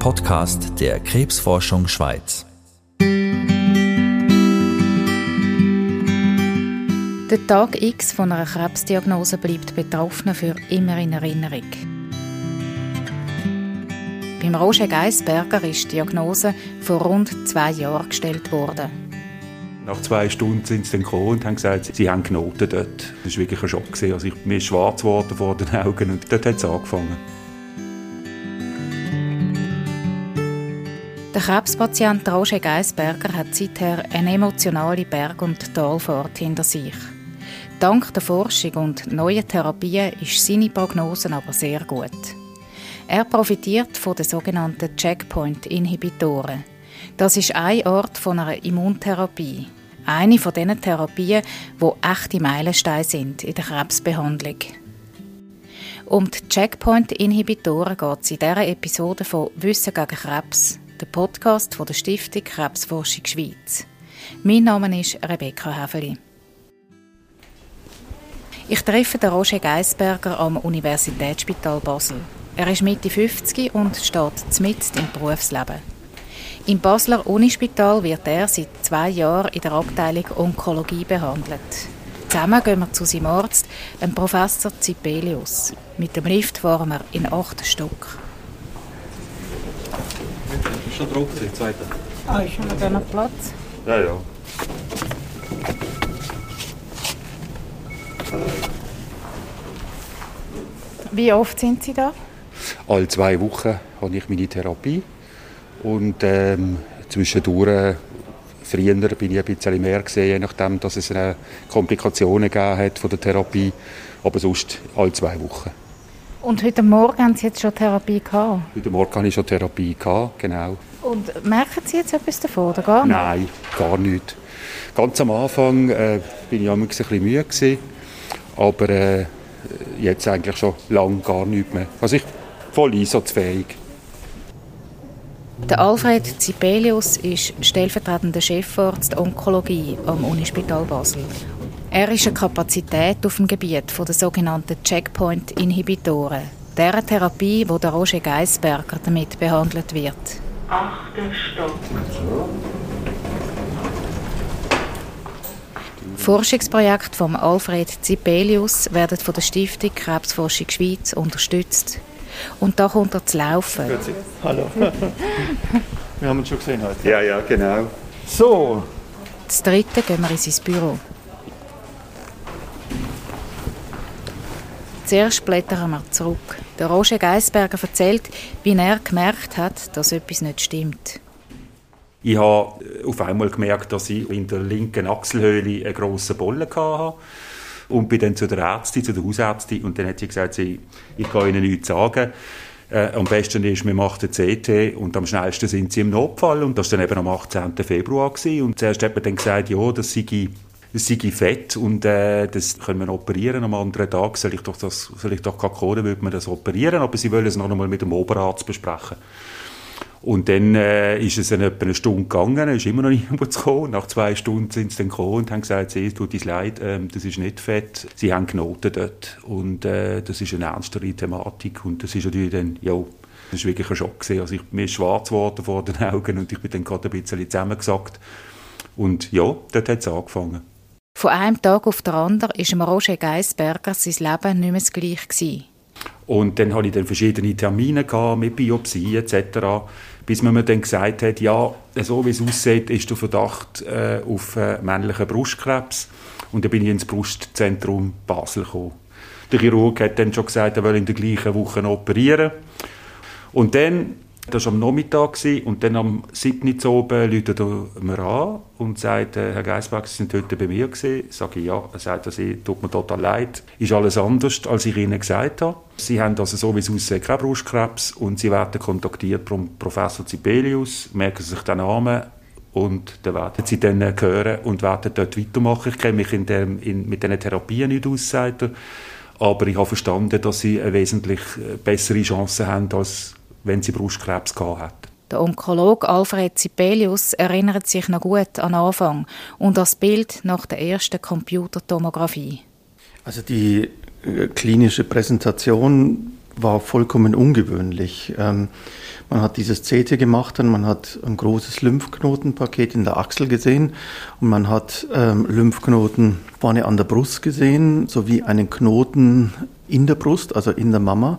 Podcast der Krebsforschung Schweiz. Der Tag X von einer Krebsdiagnose bleibt Betroffenen für immer in Erinnerung. Beim Roger Geisberger ist die Diagnose vor rund zwei Jahren gestellt worden. Nach zwei Stunden sind sie dann gekommen und haben gesagt, sie haben Knoten dort. Das war wirklich ein Schock. Also ich, mir ist schwarz geworden vor den Augen und dort hat es angefangen. Der Krebspatient Roger Geisberger hat seither eine emotionale Berg- und Talfahrt hinter sich. Dank der Forschung und neuen Therapien ist seine Prognose aber sehr gut. Er profitiert von den sogenannten Checkpoint-Inhibitoren. Das ist ein Art von einer Immuntherapie. Eine von diesen Therapien, die echte Meilensteine sind in der Krebsbehandlung. Um die Checkpoint-Inhibitoren geht es in dieser Episode von Wissen gegen Krebs, der Podcast von der Stiftung Krebsforschung Schweiz. Mein Name ist Rebecca Häfeli. Ich treffe den Roger Geisberger am Universitätsspital Basel. Er ist Mitte 50 und steht mitten im Berufsleben. Im Basler Unispital wird er seit zwei Jahren in der Abteilung Onkologie behandelt. Zusammen gehen wir zu seinem Arzt, dem Professor Zipelius. Mit dem Lift fahren wir in acht Stock. Ist schon drauf, die zweite? Ah, ist schon noch noch Platz? Ja, ja. Wie oft sind Sie da? Alle zwei Wochen habe ich meine Therapie. Und ähm, zwischendurch, äh, früher bin ich ein bisschen mehr gesehen, je nachdem, dass es eine Komplikationen gegeben hat von der Therapie. Aber sonst alle zwei Wochen. Und heute Morgen haben Sie jetzt schon Therapie gehabt? Heute Morgen hatte ich schon Therapie, gehabt, genau. Und merken Sie jetzt etwas davon oder gar nicht? Nein, gar nicht. Ganz am Anfang äh, bin ich ein bisschen müde gewesen, aber äh, jetzt eigentlich schon lange gar nicht mehr. Also ich voll einsatzfähig. Der Alfred Zibelius ist stellvertretender Chefarzt Onkologie am Unispital Basel. Er ist eine Kapazität auf dem Gebiet der sogenannten Checkpoint-Inhibitoren, der Therapie, wo der Roger Geisberger damit behandelt wird. Achter Stock. Forschungsprojekte von Alfred Zibelius werden von der Stiftung Krebsforschung Schweiz unterstützt. Und da kommt er zu laufen. Hallo. Wir haben uns schon gesehen heute. Ja, ja, genau. So, Das dritte gehen wir in sein Büro. Zuerst blättern wir zurück. Der Roger Geisberger erzählt, wie er gemerkt hat, dass etwas nicht stimmt. Ich habe auf einmal gemerkt, dass ich in der linken Achselhöhle einen grossen Bollen hatte. Und bin dann zu der Ärztin, zu der Hausärztin, und dann hat sie gesagt, sie, ich kann Ihnen nichts sagen. Äh, am besten ist, wir machen den CT und am schnellsten sind sie im Notfall. Und das war dann eben am 18. Februar. Gewesen. Und zuerst hat man dann gesagt, ja, das sei, das sei fett und äh, das können wir operieren. Am anderen Tag soll ich doch, das, soll ich doch Kohle, würde man das operieren. Aber sie wollen es noch einmal mit dem Oberarzt besprechen. Und dann äh, ist es dann etwa eine Stunde gegangen, ist immer noch niemand gekommen. Nach zwei Stunden sind sie dann gekommen und haben gesagt, es tut uns leid, ähm, das ist nicht fett. Sie haben Knoten dort und äh, das ist eine ernstere Thematik und das ist natürlich dann, ja, das war wirklich ein Schock. Also ich, mir ist schwarz geworden vor den Augen und ich bin dann gerade ein bisschen zusammengesackt. Und ja, dort hat es angefangen. Von einem Tag auf den anderen dem Roger Geisberger sein Leben nicht mehr das gleiche. Und dann hatte ich dann verschiedene Termine mit Biopsie etc., bis man mir dann gesagt hat, ja, so wie es aussieht, ist der Verdacht äh, auf äh, männlichen Brustkrebs. Und dann bin ich ins Brustzentrum Basel gekommen. Der Chirurg hat dann schon gesagt, er will in der gleichen Woche operieren. Und dann, das war am Nachmittag, und dann am 7. Uhr oben ruft er mir an und sagt, äh, Herr Geisberg, Sie sind heute bei mir gewesen. Sage ich, ja. Er sagt, also, tut mir total leid. Ist alles anders, als ich Ihnen gesagt habe. Sie haben also, so wie es aussieht, keinen Brustkrebs und Sie werden kontaktiert vom Professor Zibelius. Merken sich den Namen und dann werden Sie dann äh, hören und werden dort weitermachen. Ich kenne mich in dem, in, mit diesen Therapien nicht aus, sagt er. Aber ich habe verstanden, dass Sie eine wesentlich äh, bessere Chance haben, als wenn Sie Brustkrebs gehabt hätten. Der Onkologe Alfred Zipelius erinnert sich noch gut an den Anfang und das Bild nach der ersten Computertomographie. also die äh, klinische Präsentation war vollkommen ungewöhnlich. Ähm, man hat dieses CT gemacht und man hat ein großes Lymphknotenpaket in der Achsel gesehen und man hat ähm, Lymphknoten vorne an der Brust gesehen, sowie einen Knoten in der Brust, also in der Mama.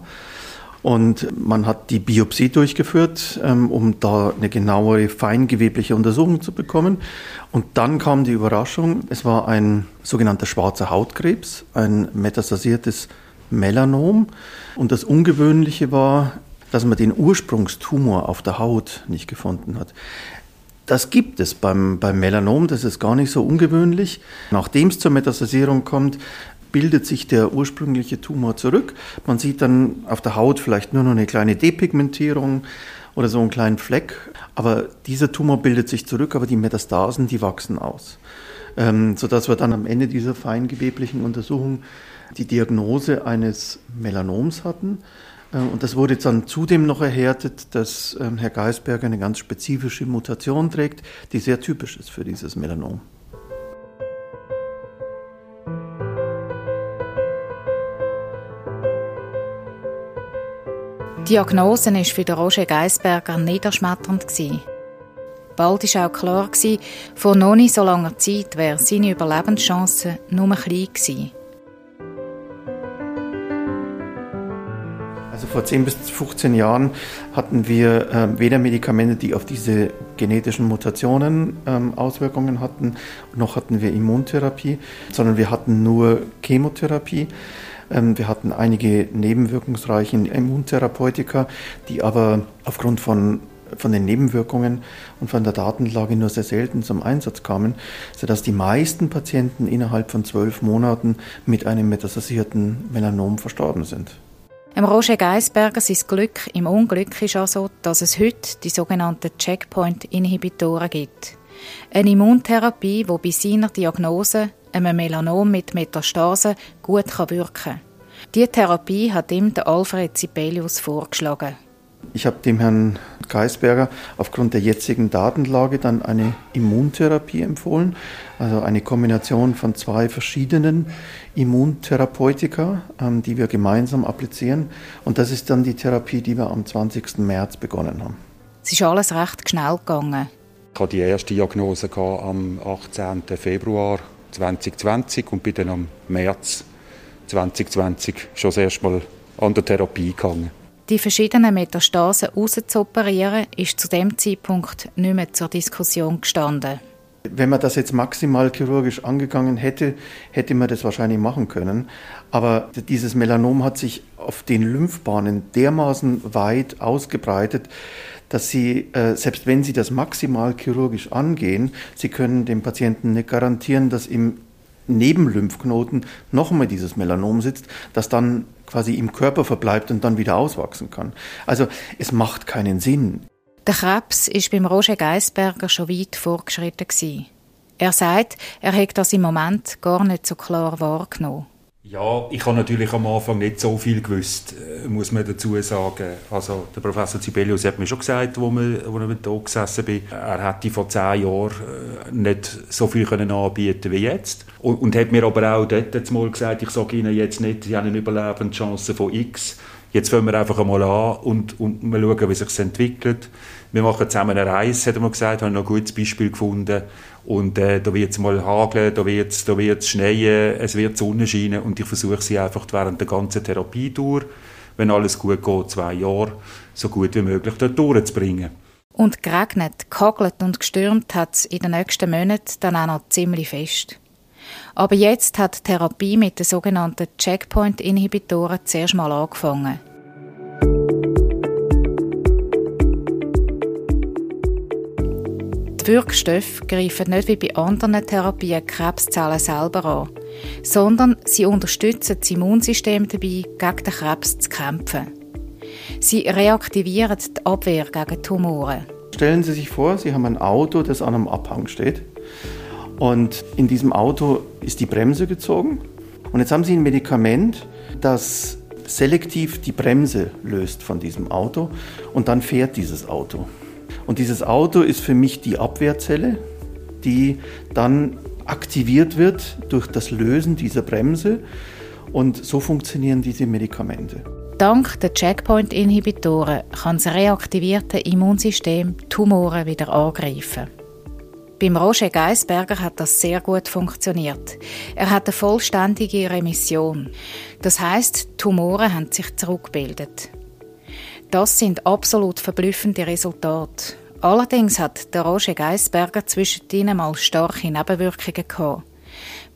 Und man hat die Biopsie durchgeführt, ähm, um da eine genauere feingewebliche Untersuchung zu bekommen. Und dann kam die Überraschung, es war ein sogenannter schwarzer Hautkrebs, ein metastasiertes Melanom. Und das Ungewöhnliche war, dass man den Ursprungstumor auf der Haut nicht gefunden hat. Das gibt es beim, beim Melanom, das ist gar nicht so ungewöhnlich. Nachdem es zur Metastasierung kommt, bildet sich der ursprüngliche Tumor zurück. Man sieht dann auf der Haut vielleicht nur noch eine kleine Depigmentierung oder so einen kleinen Fleck. Aber dieser Tumor bildet sich zurück, aber die Metastasen, die wachsen aus. Ähm, sodass wir dann am Ende dieser feingeweblichen Untersuchung die Diagnose eines Melanoms hatten. Äh, und das wurde dann zudem noch erhärtet, dass ähm, Herr Geisberger eine ganz spezifische Mutation trägt, die sehr typisch ist für dieses Melanom. Die Diagnose war für Roger Geisberger niederschmetternd. Bald war auch klar, vor noch nicht so langer Zeit wären seine Überlebenschance nur klein gewesen. Also vor 10 bis 15 Jahren hatten wir äh, weder Medikamente, die auf diese genetischen Mutationen ähm, Auswirkungen hatten, noch hatten wir Immuntherapie, sondern wir hatten nur Chemotherapie. Ähm, wir hatten einige nebenwirkungsreiche Immuntherapeutika, die aber aufgrund von von den Nebenwirkungen und von der Datenlage nur sehr selten zum Einsatz kamen, sodass die meisten Patienten innerhalb von zwölf Monaten mit einem metastasierten Melanom verstorben sind. Im Roger Geisberger sein Glück im Unglück ist also, dass es heute die sogenannten Checkpoint-Inhibitoren gibt. Eine Immuntherapie, die bei seiner Diagnose, einem Melanom mit Metastase, gut wirken kann. Diese Therapie hat ihm der Alfred Sibelius vorgeschlagen. Ich habe dem Herrn Geisberger aufgrund der jetzigen Datenlage dann eine Immuntherapie empfohlen, also eine Kombination von zwei verschiedenen Immuntherapeutika, ähm, die wir gemeinsam applizieren. Und das ist dann die Therapie, die wir am 20. März begonnen haben. Es ist alles recht schnell gegangen. Ich hatte die erste Diagnose am 18. Februar 2020 und bin dann am März 2020 schon das erste Mal an der Therapie gegangen. Die verschiedenen Metastasen rauszuoperieren, ist zu dem Zeitpunkt nicht mehr zur Diskussion gestanden. Wenn man das jetzt maximal chirurgisch angegangen hätte, hätte man das wahrscheinlich machen können. Aber dieses Melanom hat sich auf den Lymphbahnen dermaßen weit ausgebreitet, dass sie, äh, selbst wenn sie das maximal chirurgisch angehen, sie können dem Patienten nicht garantieren, dass im Nebenlymphknoten nochmal dieses Melanom sitzt, das dann quasi im Körper verbleibt und dann wieder auswachsen kann. Also es macht keinen Sinn. Der Krebs ist beim Roger Geisberger schon weit vorgeschritten. Er sagt, er hätte das im Moment gar nicht so klar wahrgenommen. Ja, ich habe natürlich am Anfang nicht so viel gewusst, äh, muss man dazu sagen. Also der Professor Sibelius hat mir schon gesagt, wo, ich da gesessen bin, er hätte vor zehn Jahren äh, nicht so viel können anbieten wie jetzt. Und, und hat mir aber auch dort mal gesagt, ich sage Ihnen jetzt nicht, Sie haben eine Überlebenschance von X. Jetzt fangen wir einfach einmal an und, und wir schauen, wie sich entwickelt. Wir machen zusammen eine Reise, hat er mir gesagt, habe noch ein gutes Beispiel gefunden. Und äh, da wird es mal hageln, da wird es da wird's schneien, es wird Sonne scheinen und ich versuche sie einfach während der ganzen Therapie durch, wenn alles gut geht, zwei Jahre, so gut wie möglich dort durchzubringen. Und geregnet, gehagelt und gestürmt hat es in den nächsten Monaten dann auch noch ziemlich fest. Aber jetzt hat die Therapie mit den sogenannten Checkpoint-Inhibitoren zuerst mal angefangen. Die Wirkstoffe greifen nicht wie bei anderen Therapien Krebszellen selber an, sondern sie unterstützen das Immunsystem dabei, gegen den Krebs zu kämpfen. Sie reaktivieren die Abwehr gegen Tumoren. Stellen Sie sich vor, Sie haben ein Auto, das an einem Abhang steht. Und in diesem Auto ist die Bremse gezogen. Und jetzt haben Sie ein Medikament, das selektiv die Bremse löst von diesem Auto. Und dann fährt dieses Auto. Und dieses Auto ist für mich die Abwehrzelle, die dann aktiviert wird durch das Lösen dieser Bremse. Und so funktionieren diese Medikamente. Dank der Checkpoint-Inhibitoren kann das reaktivierte Immunsystem Tumoren wieder angreifen. Beim Roger Geisberger hat das sehr gut funktioniert. Er hat eine vollständige Remission. Das heißt, Tumoren haben sich zurückgebildet. Das sind absolut verblüffende Resultate. Allerdings hat der Roger Geisberger zwischendrin mal starke Nebenwirkungen gehabt.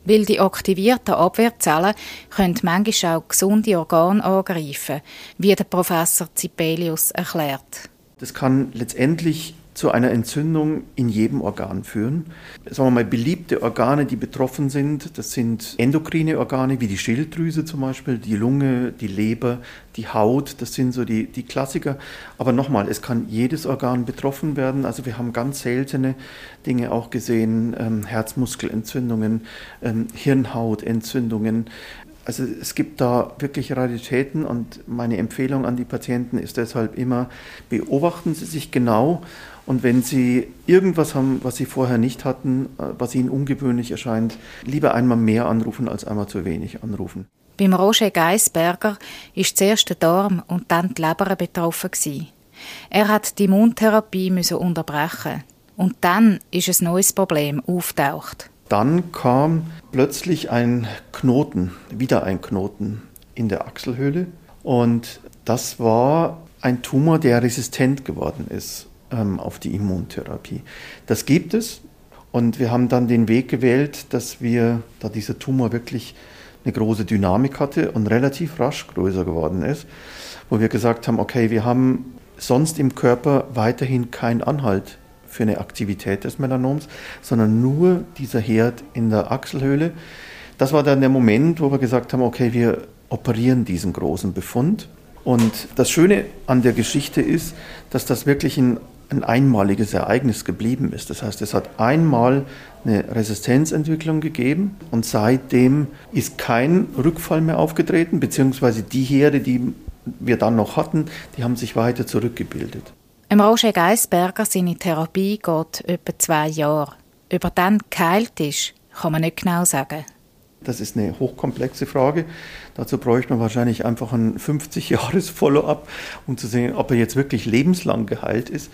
Weil die aktivierten Abwehrzellen können manchmal auch gesunde Organe angreifen, wie der Professor Zipelius erklärt. Das kann letztendlich zu einer Entzündung in jedem Organ führen. Sagen wir mal, beliebte Organe, die betroffen sind, das sind endokrine Organe wie die Schilddrüse zum Beispiel, die Lunge, die Leber, die Haut, das sind so die, die Klassiker. Aber nochmal, es kann jedes Organ betroffen werden. Also wir haben ganz seltene Dinge auch gesehen, ähm, Herzmuskelentzündungen, ähm, Hirnhautentzündungen, also es gibt da wirklich Raritäten und meine Empfehlung an die Patienten ist deshalb immer, beobachten Sie sich genau und wenn Sie irgendwas haben, was Sie vorher nicht hatten, äh, was Ihnen ungewöhnlich erscheint, lieber einmal mehr anrufen als einmal zu wenig anrufen. Beim Roger Geisberger ist zuerst der Darm und dann die Leber betroffen. Gewesen. Er hat die Immuntherapie müssen unterbrechen und dann ist ein neues Problem auftaucht. Dann kam plötzlich ein Knoten, wieder ein Knoten in der Achselhöhle. Und das war ein Tumor, der resistent geworden ist ähm, auf die Immuntherapie. Das gibt es. Und wir haben dann den Weg gewählt, dass wir, da dieser Tumor wirklich eine große Dynamik hatte und relativ rasch größer geworden ist, wo wir gesagt haben, okay, wir haben sonst im Körper weiterhin keinen Anhalt für eine Aktivität des Melanoms, sondern nur dieser Herd in der Achselhöhle. Das war dann der Moment, wo wir gesagt haben, okay, wir operieren diesen großen Befund. Und das Schöne an der Geschichte ist, dass das wirklich ein, ein einmaliges Ereignis geblieben ist. Das heißt, es hat einmal eine Resistenzentwicklung gegeben und seitdem ist kein Rückfall mehr aufgetreten, beziehungsweise die Herde, die wir dann noch hatten, die haben sich weiter zurückgebildet. Im Roger Geisberger seine Therapie geht etwa zwei Jahre. Über dann geheilt ist, kann man nicht genau sagen. Das ist eine hochkomplexe Frage. Dazu bräuchte man wahrscheinlich einfach ein 50-Jahres-Follow-up, um zu sehen, ob er jetzt wirklich lebenslang geheilt ist.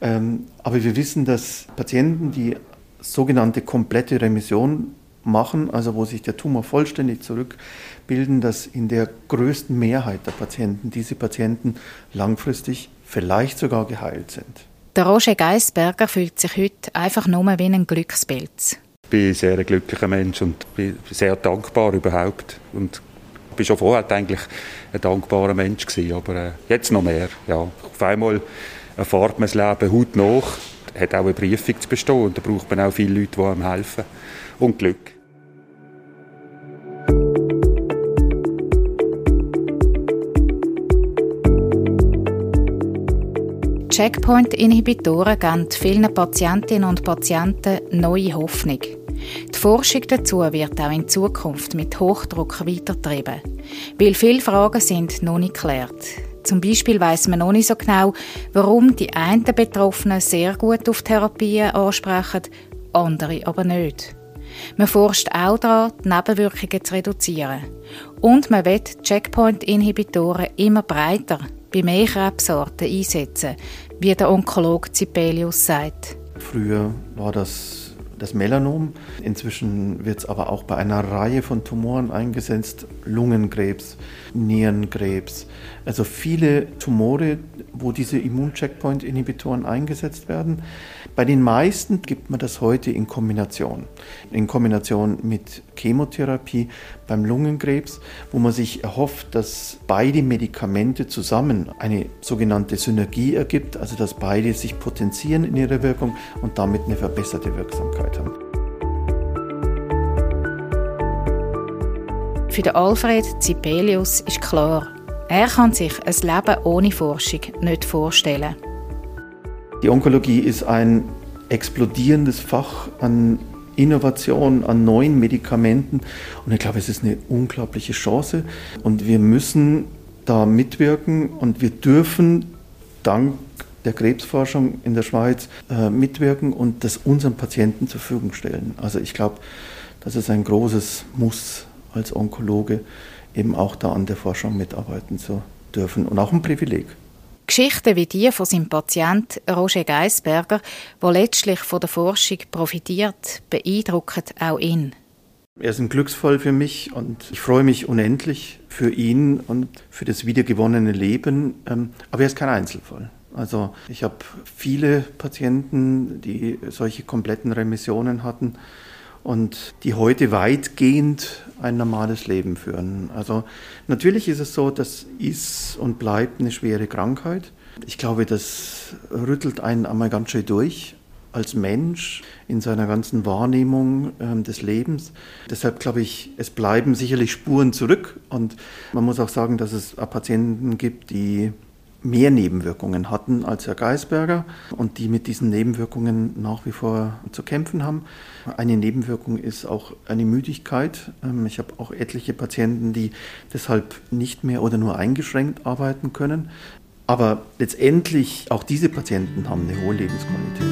Ähm, aber wir wissen, dass Patienten, die sogenannte komplette Remission machen, also wo sich der Tumor vollständig zurückbilden, dass in der größten Mehrheit der Patienten diese Patienten langfristig vielleicht sogar geheilt sind. Der Roger Geisberger fühlt sich heute einfach nur wie ein Glückspilz. Bin sehr ein glücklicher Mensch und bin sehr dankbar überhaupt. Und ich bin schon vorher eigentlich ein dankbarer Mensch gewesen, aber äh, jetzt noch mehr. Ja. Auf einmal erfahrt man das Leben hautnah, hat auch eine Prüfung zu bestehen und da braucht man auch viele Leute, die einem helfen. Und Glück. Checkpoint-Inhibitoren geben vielen Patientinnen und Patienten neue Hoffnung. Die Forschung dazu wird auch in Zukunft mit Hochdruck weitertrieben, weil viele Fragen sind noch nicht geklärt. Zum Beispiel weiß man noch nicht so genau, warum die einen Betroffenen sehr gut auf Therapien ansprechen, andere aber nicht. Man forscht auch daran, die Nebenwirkungen zu reduzieren. Und man wird Checkpoint-Inhibitoren immer breiter bei mehr Krebsarten einsetzen, wie der Onkologe Zipelius sagt. Früher war das das Melanom. Inzwischen wird es aber auch bei einer Reihe von Tumoren eingesetzt. Lungenkrebs, Nierenkrebs. Also viele Tumore, wo diese Immuncheckpoint-Inhibitoren eingesetzt werden. Bei den meisten gibt man das heute in Kombination. In Kombination mit Chemotherapie beim Lungenkrebs, wo man sich erhofft, dass beide Medikamente zusammen eine sogenannte Synergie ergibt, also dass beide sich potenzieren in ihrer Wirkung und damit eine verbesserte Wirksamkeit haben. Für den Alfred Zipelius ist klar, er kann sich ein Leben ohne Forschung nicht vorstellen. Die Onkologie ist ein explodierendes Fach an Innovation, an neuen Medikamenten. Und ich glaube, es ist eine unglaubliche Chance. Und wir müssen da mitwirken und wir dürfen dank der Krebsforschung in der Schweiz äh, mitwirken und das unseren Patienten zur Verfügung stellen. Also ich glaube, das ist ein großes Muss als Onkologe, eben auch da an der Forschung mitarbeiten zu dürfen und auch ein Privileg. Geschichten wie die von seinem Patient Roger Geisberger, der letztlich von der Forschung profitiert, beeindrucken auch ihn. Er ist ein Glücksfall für mich und ich freue mich unendlich für ihn und für das wiedergewonnene Leben. Ähm, aber er ist kein Einzelfall. Also ich habe viele Patienten, die solche kompletten Remissionen hatten und die heute weitgehend ein normales Leben führen. Also natürlich ist es so, das ist und bleibt eine schwere Krankheit. Ich glaube, das rüttelt einen einmal ganz schön durch als Mensch in seiner ganzen Wahrnehmung äh, des Lebens. Deshalb glaube ich, es bleiben sicherlich Spuren zurück und man muss auch sagen, dass es Patienten gibt, die mehr Nebenwirkungen hatten als Herr Geisberger und die mit diesen Nebenwirkungen nach wie vor zu kämpfen haben. Eine Nebenwirkung ist auch eine Müdigkeit. Ähm, ich habe auch etliche Patienten, die deshalb nicht mehr oder nur eingeschränkt arbeiten können. Aber letztendlich, auch diese Patienten haben eine hohe Lebensqualität.